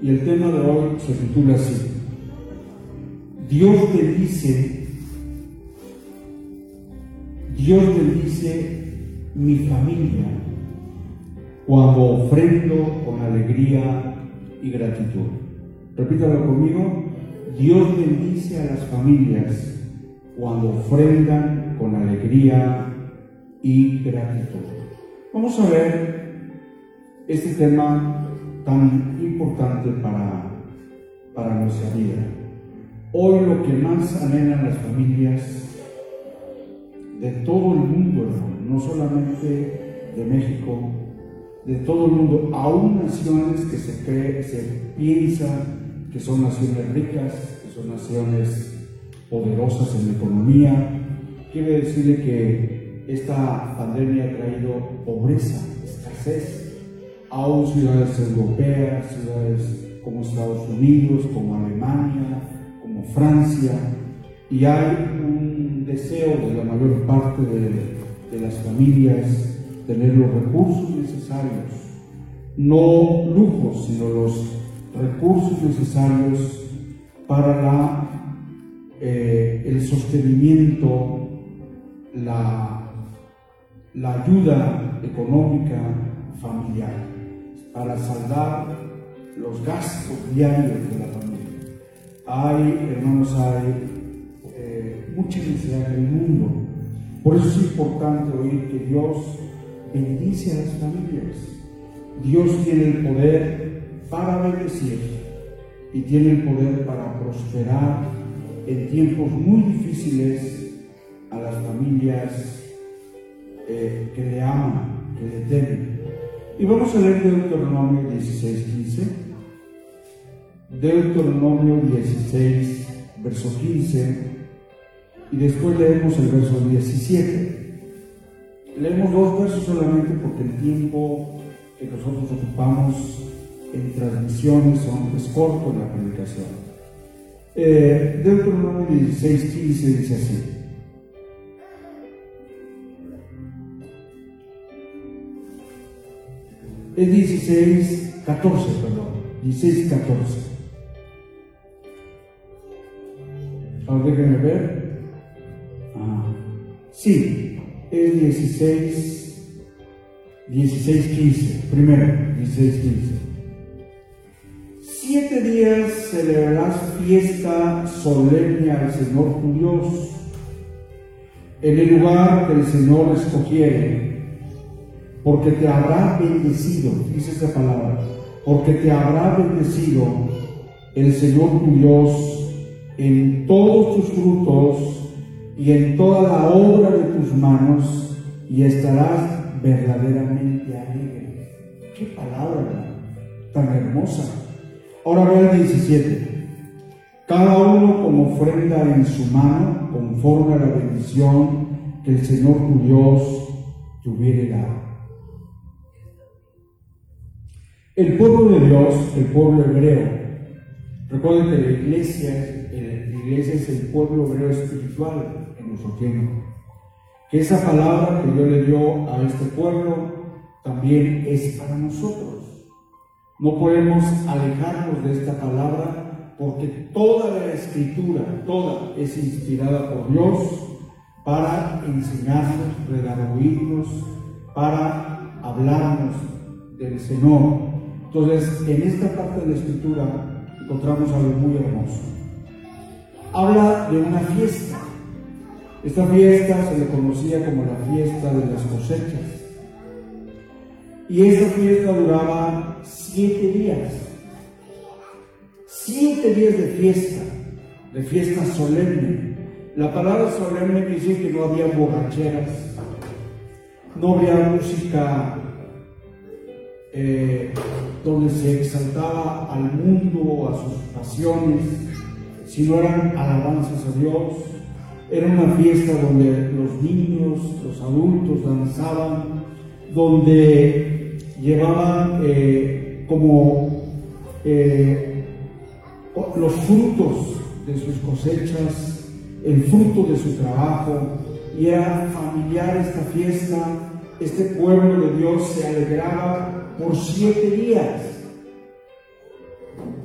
y el tema de hoy se titula así. Dios bendice, Dios bendice mi familia cuando ofrendo con alegría y gratitud. Repítalo conmigo. Dios bendice a las familias cuando ofrendan con alegría y gratitud. Vamos a ver este tema tan importante para, para nuestra vida. Hoy lo que más anhelan las familias de todo el mundo, no solamente de México, de todo el mundo, aún naciones que se cree, se piensa que son naciones ricas, que son naciones poderosas en la economía. Quiere decir que esta pandemia ha traído pobreza, escasez, aún ciudades europeas, ciudades como Estados Unidos, como Alemania, como Francia, y hay un deseo de la mayor parte de, las familias tener los recursos necesarios, no lujos, sino los recursos necesarios para eh, el sostenimiento, la ayuda económica familiar, para saldar los gastos diarios de la familia. Hay, hermanos, hay eh, mucha necesidad en el mundo. Por eso es importante oír que Dios bendice a las familias. Dios tiene el poder para bendecir y tiene el poder para prosperar en tiempos muy difíciles a las familias eh, que le aman, que le temen. Y vamos a leer Deuteronomio 16, 15. Deuteronomio 16, verso 15. Y después leemos el verso 17. Leemos dos versos solamente porque el tiempo que nosotros ocupamos en transmisiones son, es corto la predicación. Eh, Deuteronomio 16, 15 dice así. Es 16, 14, perdón. 16, 14. Ahora déjenme ver. Ah, sí, es 16, 16, 15. Primero, 16, 15. Siete días celebrarás fiesta solemne al Señor tu Dios en el lugar que el Señor escogiere, porque te habrá bendecido, dice esta palabra, porque te habrá bendecido el Señor tu Dios en todos tus frutos y en toda la obra de tus manos, y estarás verdaderamente alegre. Qué palabra tan hermosa. Ahora ve el 17. Cada uno como ofrenda en su mano, conforme a la bendición que el Señor tu Dios te hubiere dado. El pueblo de Dios, el pueblo hebreo, recuerden que la iglesia, la iglesia es el pueblo hebreo espiritual en nuestro tiempo. Que esa palabra que Dios le dio a este pueblo también es para nosotros. No podemos alejarnos de esta palabra porque toda la escritura, toda es inspirada por Dios para enseñarnos, redarguirnos, para hablarnos del Señor. Entonces, en esta parte de la escritura encontramos algo muy hermoso. Habla de una fiesta. Esta fiesta se le conocía como la fiesta de las cosechas. Y esa fiesta duraba siete días. Siete días de fiesta, de fiesta solemne. La palabra solemne dice que no había borracheras, no había música eh, donde se exaltaba al mundo, a sus pasiones, sino eran alabanzas a Dios. Era una fiesta donde los niños, los adultos danzaban, donde llevaban eh, como eh, los frutos de sus cosechas, el fruto de su trabajo, y era familiar esta fiesta. Este pueblo de Dios se alegraba por siete días.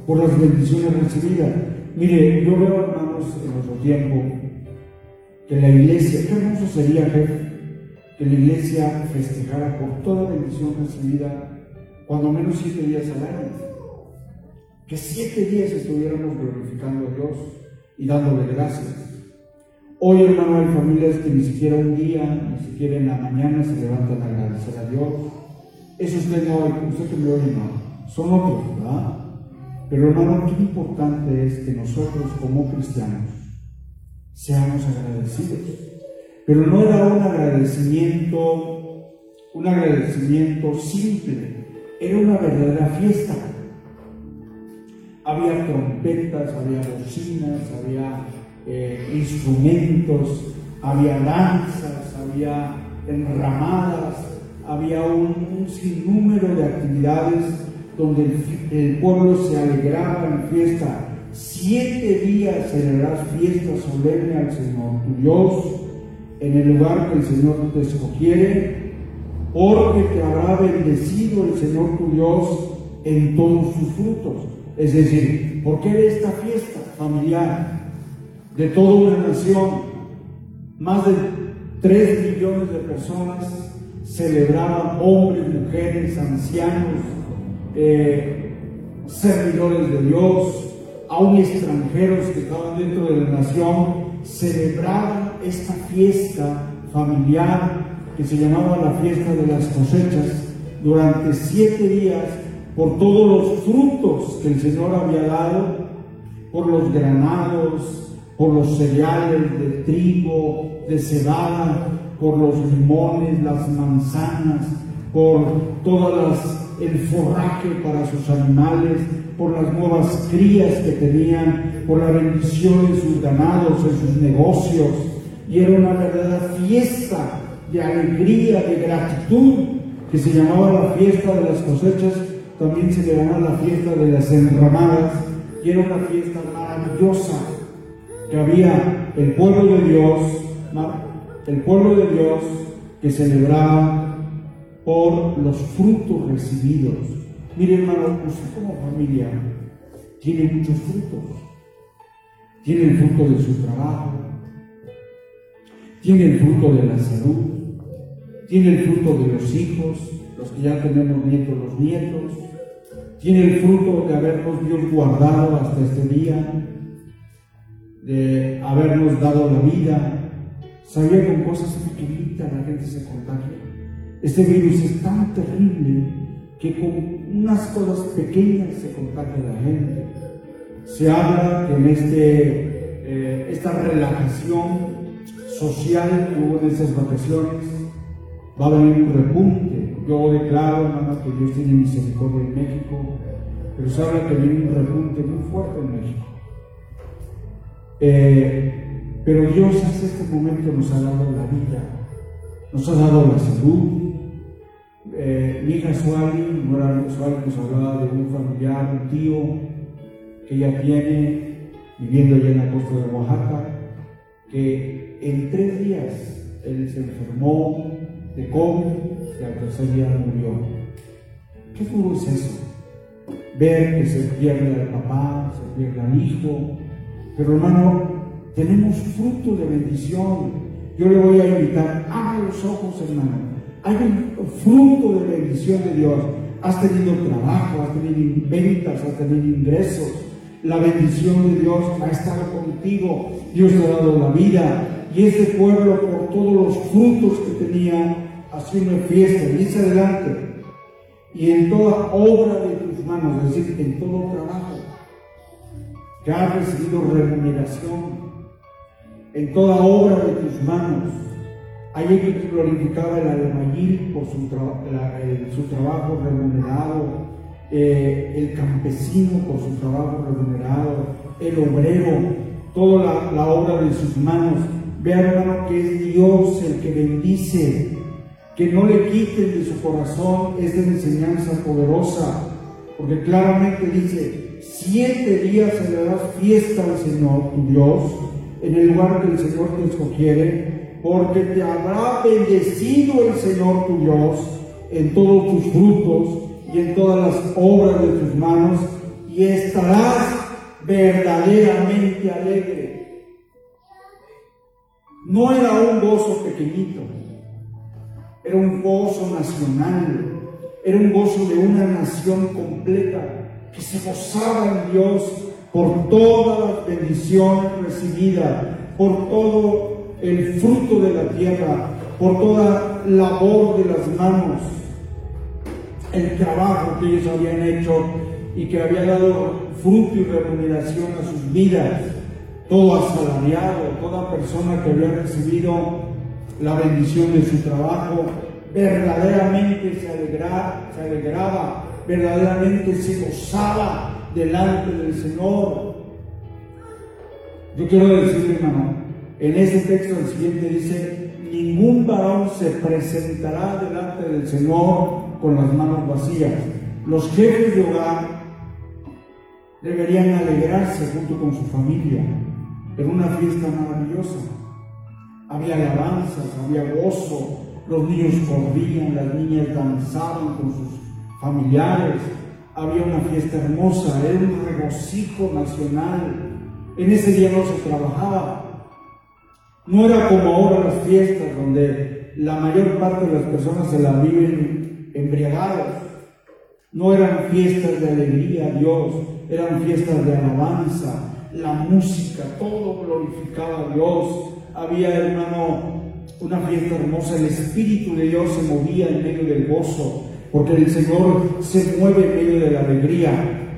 por las bendiciones recibidas. Mire, yo veo, hermanos, en nuestro tiempo, que la iglesia, qué hermoso sería, jefe, que la iglesia festejara por toda bendición recibida cuando menos siete días al año. Que siete días estuviéramos glorificando a Dios y dándole gracias. Hoy, hermano, hay familias que ni siquiera un día, ni siquiera en la mañana se levantan a agradecer a Dios. Eso usted no, usted que me oye, no. Son otros, ¿verdad? Pero hermano, qué importante es que nosotros como cristianos seamos agradecidos. Pero no era un agradecimiento, un agradecimiento simple, era una verdadera fiesta. Había trompetas, había bocinas, había eh, instrumentos, había danzas, había enramadas, había un, sinnúmero de actividades donde el, pueblo se alegraba en fiesta. Siete días celebrarás fiesta solemne al Señor tu Dios en el lugar que el Señor te escogiere, porque te habrá bendecido el Señor tu Dios en todos sus frutos. Es decir, ¿por qué de esta fiesta familiar? de toda una nación, más de 3 millones de personas celebraban, hombres, mujeres, ancianos, eh, servidores de Dios, aún extranjeros que estaban dentro de la nación, celebraban esta fiesta familiar que se llamaba la fiesta de las cosechas durante siete días por todos los frutos que el Señor había dado, por los granados, por los cereales de trigo, de cebada, por los limones, las manzanas, por todas el forraje para sus animales, por las nuevas crías que tenían, por la bendición de sus ganados, en sus negocios. Y era una verdadera fiesta de alegría, de gratitud, que se llamaba la fiesta de las cosechas, también se llamaba la fiesta de las enramadas, y era una fiesta maravillosa que había el pueblo de Dios, el pueblo de Dios que celebraba por los frutos recibidos. Mire hermano, usted como familia tiene muchos frutos. Tiene el fruto de su trabajo, tiene el fruto de la salud, tiene el fruto de los hijos, los que ya tenemos nietos, los nietos, tiene el fruto de habernos Dios guardado hasta este día, de habernos dado la vida. Sabía con cosas pequeñitas la gente se contagia. Este virus es tan terrible que con unas cosas pequeñas se contagia la gente. Se habla que en este, eh, esta relajación social que hubo en esas vacaciones va a venir un repunte. Yo declaro, hermano, que Dios tiene misericordia en México, pero se habla que viene un repunte muy fuerte en México. Eh, pero Dios hasta este momento nos ha dado la vida, nos ha dado la salud. Eh, mi hija Suali, Nora Suali nos hablaba de un familiar, un tío que ella tiene viviendo allá en la costa de Oaxaca, que en tres días él se enfermó de COVID y al tercer día murió. ¿Qué duro es eso? Ver que se pierde al papá, se pierde al hijo, pero hermano, tenemos fruto de bendición. Yo le voy a invitar, abra los ojos, hermano. Hay un fruto de bendición de Dios. Has tenido trabajo, has tenido ventas, has tenido ingresos. La bendición de Dios ha estado contigo. Dios te ha dado la vida. Y este pueblo, por todos los frutos que tenía, haciendo fiesta. Y dice adelante. Y en toda obra de tus manos, es decir, en todo trabajo que has recibido remuneración en toda obra de tus manos. Allí que glorificaba el albañil por su, trabajo remunerado, eh, el campesino por su trabajo remunerado, el obrero, toda la, obra de sus manos. Vea hermano que es Dios el que bendice, que no le quiten de su corazón esta enseñanza poderosa, porque claramente dice, siete días celebrarás fiesta al Señor tu Dios en el lugar que el Señor te escogiere, porque te habrá bendecido el Señor tu Dios en todos tus frutos y en todas las obras de tus manos, y estarás verdaderamente alegre. No era un gozo pequeñito, era un gozo nacional, era un gozo de una nación completa que se gozaba en Dios por todas las bendiciones recibidas, por todo el fruto de la tierra, por toda labor de las manos, el trabajo que ellos habían hecho y que había dado fruto y remuneración a sus vidas, todo asalariado, toda persona que había recibido la bendición de su trabajo, verdaderamente se alegraba, se alegraba, verdaderamente se gozaba delante del Señor. Yo quiero decirle, hermano, en ese texto el siguiente dice, ningún varón se presentará delante del Señor con las manos vacías. Los jefes de hogar deberían alegrarse junto con su familia. Era una fiesta maravillosa. Había alabanzas, había gozo, los niños corrían, las niñas danzaban con sus familiares, había una fiesta hermosa, era un regocijo nacional. En ese día no se trabajaba. No era como ahora las fiestas donde la mayor parte de las personas se la viven embriagadas. No eran fiestas de alegría a Dios, eran fiestas de alabanza, la música, todo glorificaba a Dios. Había, hermano, una fiesta hermosa, el Espíritu de Dios se movía en medio del gozo, porque el Señor se mueve en medio de la alegría.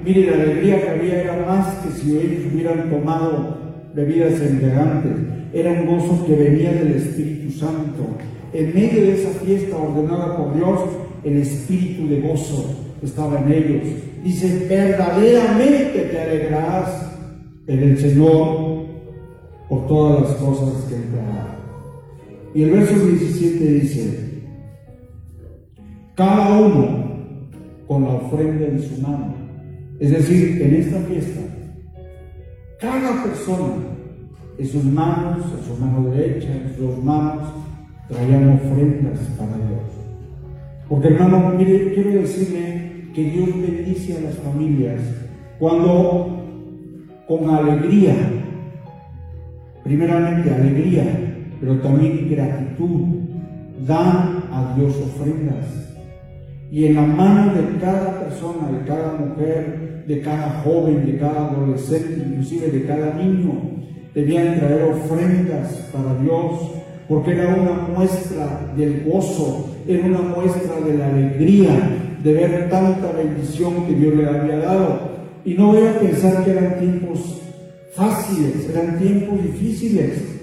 Mire, la alegría que había era más que si ellos hubieran tomado bebidas embriagantes, era un gozo que venía del Espíritu Santo. En medio de esa fiesta ordenada por Dios, el espíritu de gozo estaba en ellos. Dice, verdaderamente te alegrarás en el Señor por todas las cosas que te hará. Y el verso 17 dice, cada uno con la ofrenda en su mano. Es decir, en esta fiesta, cada persona en sus manos, en su mano derecha, en sus manos, traían ofrendas para Dios. Porque hermano, mire, quiero decirle que Dios bendice a las familias cuando con alegría, primeramente alegría, pero también gratitud, dan a Dios ofrendas. Y en la mano de cada persona, de cada mujer, de cada joven, de cada adolescente, inclusive de cada niño, debían traer ofrendas para Dios, porque era una muestra del gozo, era una muestra de la alegría de ver tanta bendición que Dios le había dado. Y no voy a pensar que eran tiempos fáciles, eran tiempos difíciles,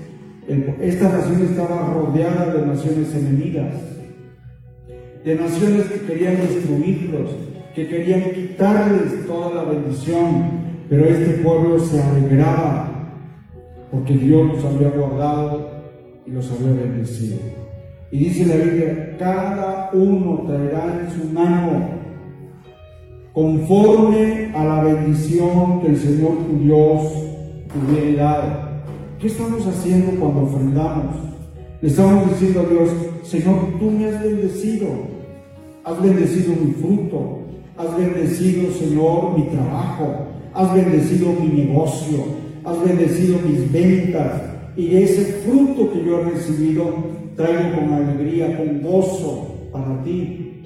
esta nación estaba rodeada de naciones enemigas, de naciones que querían destruirlos, que querían quitarles toda la bendición, pero este pueblo se alegraba porque Dios los había guardado y los había bendecido. Y dice la Biblia, cada uno traerá en su mano conforme a la bendición que el Señor tu Dios hubiera dado. ¿Qué estamos haciendo cuando ofrendamos? Le estamos diciendo a Dios, Señor, tú me has bendecido, has bendecido mi fruto, has bendecido, Señor, mi trabajo, has bendecido mi negocio, has bendecido mis ventas y ese fruto que yo he recibido traigo con alegría, con gozo para ti.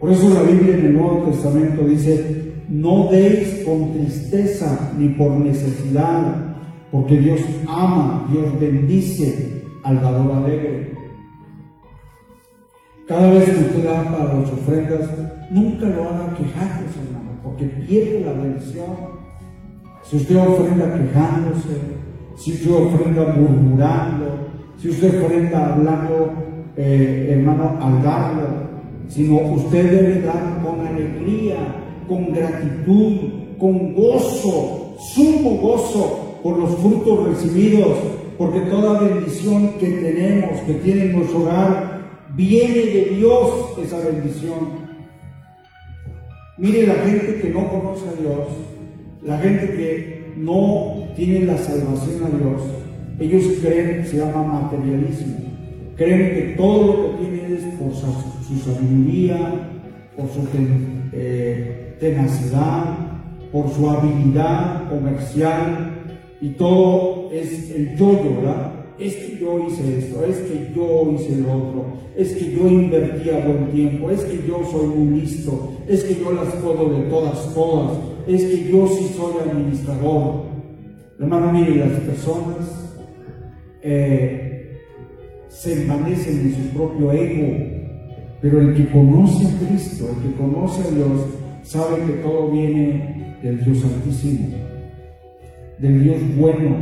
Por eso la Biblia en el Nuevo Testamento dice, no deis con tristeza ni por necesidad porque Dios ama, Dios bendice al dador alegre. Cada vez que usted da para las ofrendas, nunca lo haga quejándose, hermano, porque pierde la bendición. Si usted ofrenda quejándose, si usted ofrenda murmurando, si usted ofrenda hablando, eh, hermano, al darlo, sino usted debe dar con alegría, con gratitud, con gozo, sumo gozo, por los frutos recibidos, porque toda bendición que tenemos, que tiene nuestro hogar, viene de Dios esa bendición. Mire la gente que no conoce a Dios, la gente que no tiene la salvación a Dios, ellos creen se llama materialismo, creen que todo lo que tienen es por su, sabiduría, por su eh, tenacidad, por su habilidad comercial y todo es el yo-yo, ¿verdad? Es que yo hice esto, es que yo hice lo otro, es que yo invertía buen tiempo, es que yo soy muy listo, es que yo las puedo de todas, todas, es que yo sí soy administrador. Hermano, mire, las personas eh, se envanecen en su propio ego, pero el que conoce a Cristo, el que conoce a Dios, sabe que todo viene del Dios Santísimo, del Dios bueno,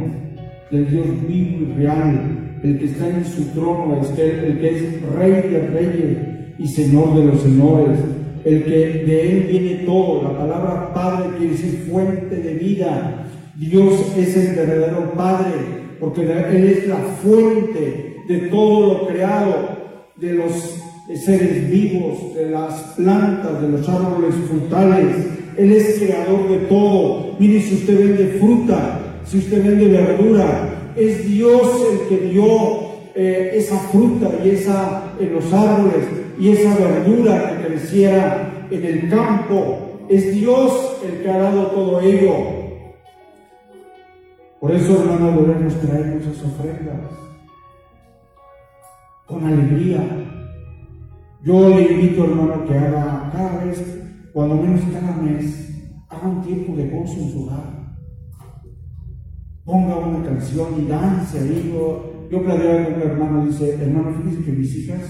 del Dios vivo y real, el que está en su trono, el que es Rey de reyes y Señor de los señores, el que de Él viene todo. La palabra Padre quiere decir fuente de vida. Dios es el verdadero Padre, porque Él es la fuente de todo lo creado, de los seres vivos, de las plantas, de los árboles frutales. Él es creador de todo. Mire, si usted vende fruta, si usted vende verdura, es Dios el que dio eh, esa fruta y esa en los árboles y esa verdura que creciera en el campo. Es Dios el que ha dado todo ello. Por eso, hermano, debemos traer muchas ofrendas con alegría. Yo le invito, hermano, que haga cada vez, cuando menos cada mes, haga un tiempo de gozo en su hogar. Ponga una canción y dance ahí. Yo, yo con un hermano, dice, hermano, fíjese que mis hijas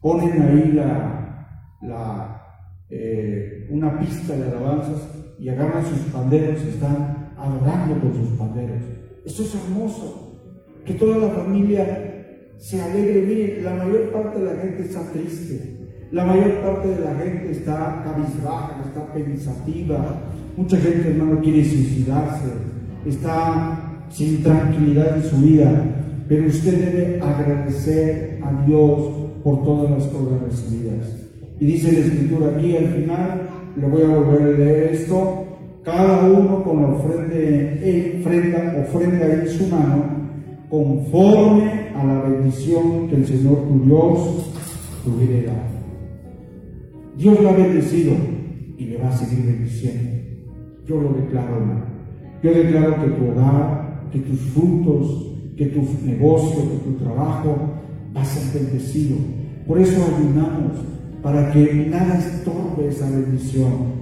ponen ahí la, eh, una pista de alabanzas y agarran sus panderos y están adorando con sus panderos. Esto es hermoso, que toda la familia se alegre. Miren, la mayor parte de la gente está triste, la mayor parte de la gente está cabizbaja, está pensativa. Mucha gente, hermano, quiere suicidarse, está sin tranquilidad en su vida, pero usted debe agradecer a Dios por todas las cosas recibidas. Y dice la escritura aquí al final, le voy a volver a leer esto, cada uno con la ofrenda, ofrenda en su mano, conforme a la bendición que el Señor tu Dios tuviera. Dios lo ha bendecido y le va a seguir bendiciendo. Yo lo declaro. Yo declaro que tu hogar, que tus frutos, que tu negocio, que tu trabajo va a ser bendecido. Por eso ayunamos, para que nada estorbe esa bendición.